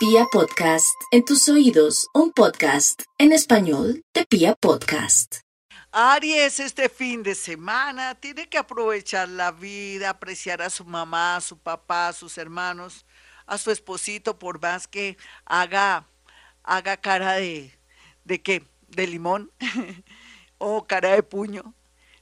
Pia Podcast, en tus oídos, un podcast en español de Pia Podcast. Aries, este fin de semana tiene que aprovechar la vida, apreciar a su mamá, a su papá, a sus hermanos, a su esposito, por más que haga, haga cara de, ¿de qué? ¿De limón? o cara de puño.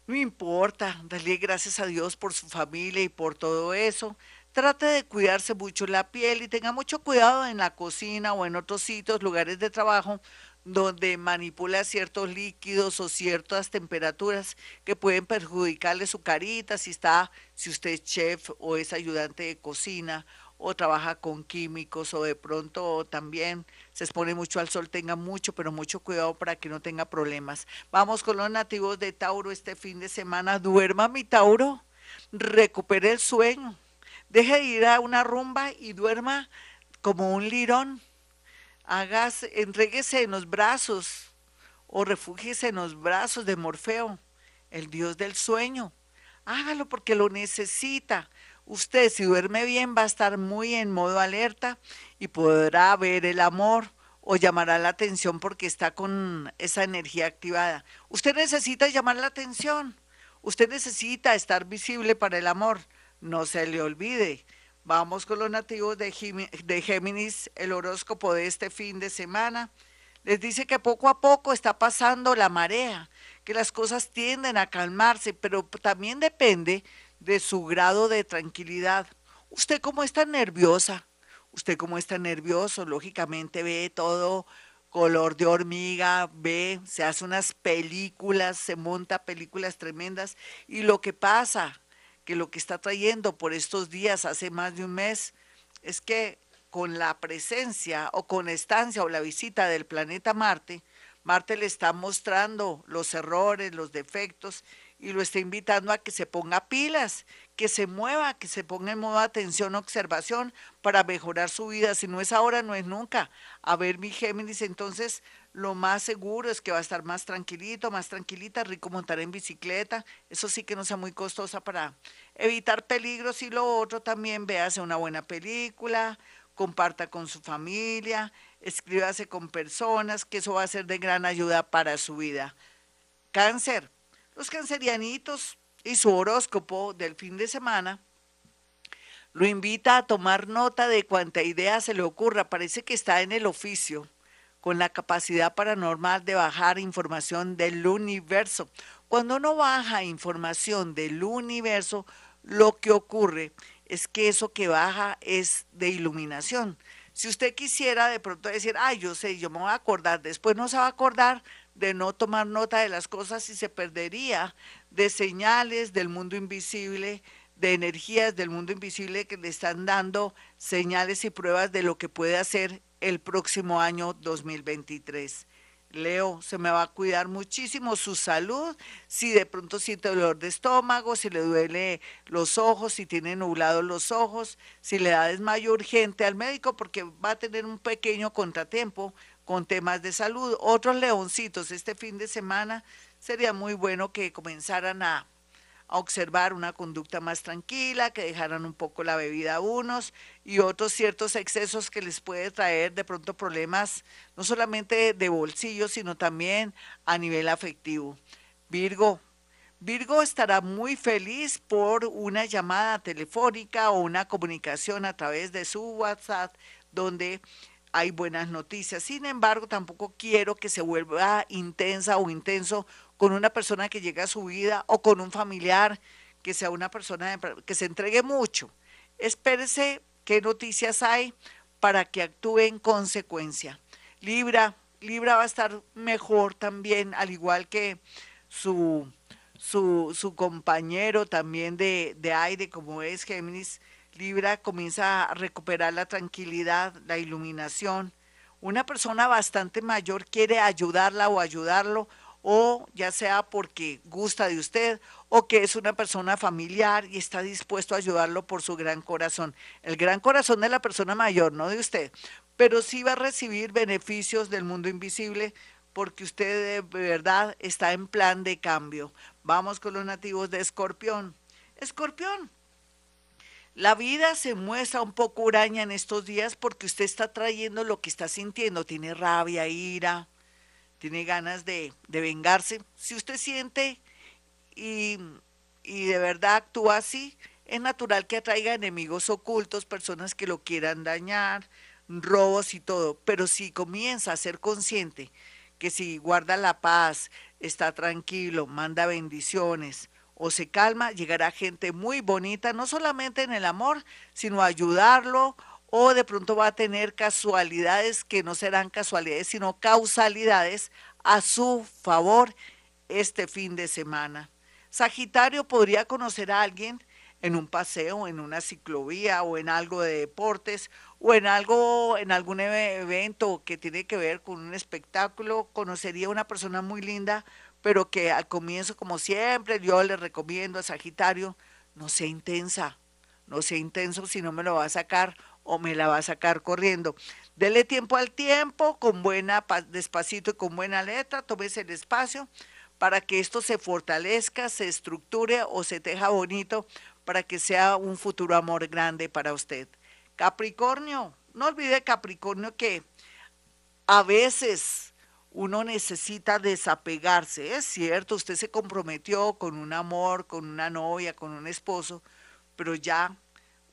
No importa, dale gracias a Dios por su familia y por todo eso. Trate de cuidarse mucho la piel y tenga mucho cuidado en la cocina o en otros sitios, lugares de trabajo donde manipula ciertos líquidos o ciertas temperaturas que pueden perjudicarle su carita, si está, si usted es chef o es ayudante de cocina o trabaja con químicos o de pronto también se expone mucho al sol, tenga mucho, pero mucho cuidado para que no tenga problemas. Vamos con los nativos de Tauro este fin de semana. Duerma mi Tauro, recupere el sueño, deje de ir a una rumba y duerma como un lirón. Hágase, entréguese en los brazos o refúgiese en los brazos de Morfeo, el dios del sueño. Hágalo porque lo necesita. Usted si duerme bien va a estar muy en modo alerta y podrá ver el amor o llamará la atención porque está con esa energía activada. Usted necesita llamar la atención. Usted necesita estar visible para el amor. No se le olvide. Vamos con los nativos de, Géminis, el horóscopo de este fin de semana. Les dice que poco a poco está pasando la marea, que las cosas tienden a calmarse, pero también depende de su grado de tranquilidad. Usted como está nerviosa, usted como está nervioso, lógicamente ve todo color de hormiga, ve, se hace unas películas, se monta películas tremendas y lo que pasa, que lo que está trayendo por estos días, hace más de un mes, es que con la presencia o con estancia o la visita del planeta Marte, Marte le está mostrando los errores, los defectos y lo está invitando a que se ponga pilas, que se mueva, que se ponga en modo atención, observación para mejorar su vida. Si no es ahora, no es nunca. A ver, mi Géminis, entonces lo más seguro es que va a estar más tranquilito, más tranquilita, rico montar en bicicleta. Eso sí que no sea muy costosa para evitar peligros. Y lo otro también, véase una buena película, comparta con su familia, escríbase con personas, que eso va a ser de gran ayuda para su vida. Cáncer los cancerianitos y su horóscopo del fin de semana lo invita a tomar nota de cuánta idea se le ocurra. Parece que está en el oficio con la capacidad paranormal de bajar información del universo. Cuando uno baja información del universo, lo que ocurre es que eso que baja es de iluminación. Si usted quisiera de pronto decir, ay, yo sé, yo me voy a acordar, después no se va a acordar de no tomar nota de las cosas y se perdería de señales del mundo invisible, de energías del mundo invisible que le están dando señales y pruebas de lo que puede hacer el próximo año 2023. Leo, se me va a cuidar muchísimo su salud, si de pronto siente dolor de estómago, si le duele los ojos, si tiene nublados los ojos, si le da desmayo urgente al médico porque va a tener un pequeño contratiempo con temas de salud. Otros leoncitos este fin de semana sería muy bueno que comenzaran a, observar una conducta más tranquila, que dejaran un poco la bebida a unos y otros ciertos excesos que les puede traer de pronto problemas no solamente de bolsillo, sino también a nivel afectivo. Virgo, Virgo estará muy feliz por una llamada telefónica o una comunicación a través de su WhatsApp donde hay buenas noticias. Sin embargo, tampoco quiero que se vuelva intensa o intenso con una persona que llega a su vida o con un familiar que sea una persona que se entregue mucho. Espérese qué noticias hay para que actúe en consecuencia. Libra, Libra va a estar mejor también, al igual que su, su, su compañero también de, de aire, como es Géminis Libra comienza a recuperar la tranquilidad, la iluminación. Una persona bastante mayor quiere ayudarla o ayudarlo, o ya sea porque gusta de usted o que es una persona familiar y está dispuesto a ayudarlo por su gran corazón. El gran corazón de la persona mayor, no de usted, pero sí va a recibir beneficios del mundo invisible porque usted de verdad está en plan de cambio. Vamos con los nativos de Escorpión. Escorpión, La vida se muestra un poco huraña en estos días porque usted está trayendo lo que está sintiendo. Tiene rabia, ira, tiene ganas de, de vengarse. Si usted siente y, y de verdad actúa así, es natural que atraiga enemigos ocultos, personas que lo quieran dañar, robos y todo. Pero si comienza a ser consciente que si guarda la paz, está tranquilo, manda bendiciones, o se calma, llegará gente muy bonita, no solamente en el amor, sino ayudarlo, o de pronto va a tener casualidades que no serán casualidades, sino causalidades a su favor este fin de semana. Sagitario podría conocer a alguien en un paseo, en una ciclovía o en algo de deportes o en algo, en algún evento que tiene que ver con un espectáculo, conocería a una persona muy linda pero que al comienzo, como siempre, yo le recomiendo a Sagitario, no sea intensa, no sea intenso si no me lo va a sacar o me la va a sacar corriendo. Dele tiempo al tiempo, con buena, despacito y con buena letra, tómese el espacio para que esto se fortalezca, se estructure o se teja bonito para que sea un futuro amor grande para usted. Capricornio, no olvide Capricornio que a veces uno necesita desapegarse. Es cierto, usted se comprometió con un amor, con una novia, con un esposo, pero ya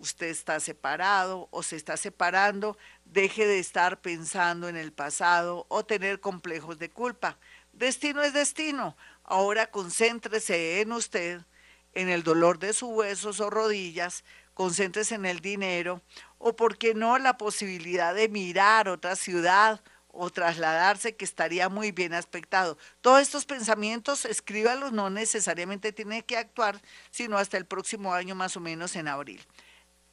usted está separado o se está separando, deje de estar pensando en el pasado o tener complejos de culpa. Destino es destino. Ahora concéntrese en usted, en el dolor de sus huesos o rodillas, concéntrese en el dinero o, por qué no, la posibilidad de mirar otra ciudad o trasladarse, que estaría muy bien aspectado. Todos estos pensamientos, escríbalos, no necesariamente tiene que actuar, sino hasta el próximo año más o menos en abril.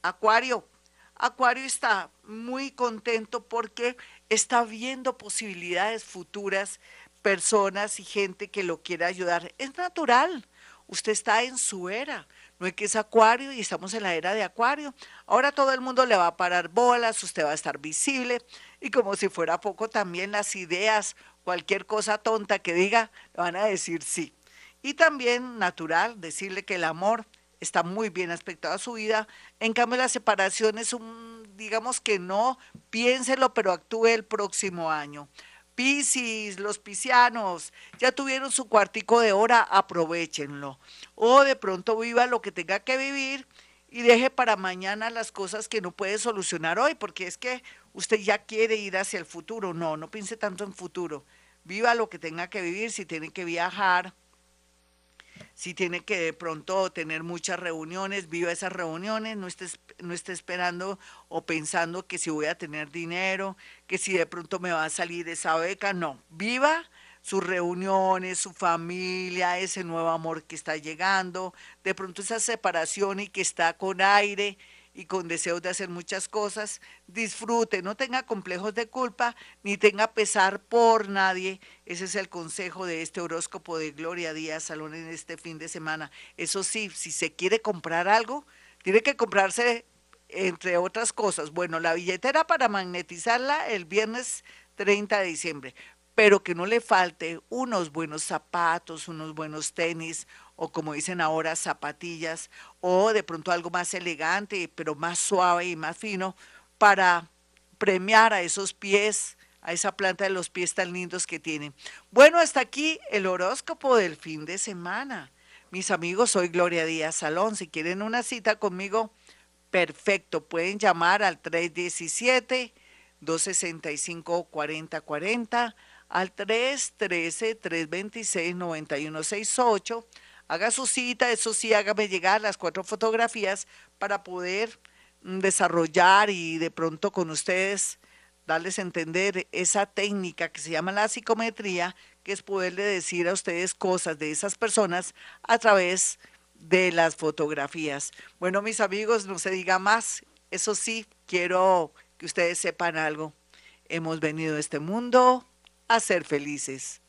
Acuario, Acuario está muy contento porque está viendo posibilidades futuras, personas y gente que lo quiera ayudar. Es natural, usted está en su era, no es que es Acuario y estamos en la era de Acuario. Ahora todo el mundo le va a parar bolas, usted va a estar visible, y como si fuera poco también las ideas, cualquier cosa tonta que diga, le van a decir sí. Y también natural decirle que el amor está muy bien aspectado a su vida. En cambio, la separación es un, digamos que no, piénselo, pero actúe el próximo año. Piscis, los piscianos, ya tuvieron su cuartico de hora, aprovechenlo. O de pronto viva lo que tenga que vivir y deje para mañana las cosas que no puede solucionar hoy, porque es que usted ya quiere ir hacia el futuro. No, no piense tanto en futuro. Viva lo que tenga que vivir, si tiene que viajar, si tiene que de pronto tener muchas reuniones, viva esas reuniones, no esté, no esté esperando o pensando que si voy a tener dinero, que si de pronto me va a salir esa beca, no, viva sus reuniones, su familia, ese nuevo amor que está llegando, de pronto esa separación y que está con aire y con deseos de hacer muchas cosas, disfrute, no tenga complejos de culpa ni tenga pesar por nadie. Ese es el consejo de este horóscopo de Gloria Díaz Salón en este fin de semana. Eso sí, si se quiere comprar algo, tiene que comprarse entre otras cosas. Bueno, la billetera para magnetizarla el viernes 30 de diciembre, pero que no le falte unos buenos zapatos, unos buenos tenis o como dicen ahora zapatillas o de pronto algo más elegante, pero más suave y más fino para premiar a esos pies, a esa planta de los pies tan lindos que tienen. Bueno, hasta aquí el horóscopo del fin de semana. Mis amigos, soy Gloria Díaz Salón. Si quieren una cita conmigo, perfecto. Pueden llamar al 317 265 4040 al 313-326-9168. Haga su cita, eso sí, hágame llegar las cuatro fotografías para poder mm, desarrollar y de pronto con ustedes darles a entender esa técnica que se llama la psicometría, que es poderle decir a ustedes cosas de esas personas a través de las fotografías. Bueno, mis amigos, no se diga más. Eso sí, quiero que ustedes sepan algo. Hemos venido a este mundo a ser felices.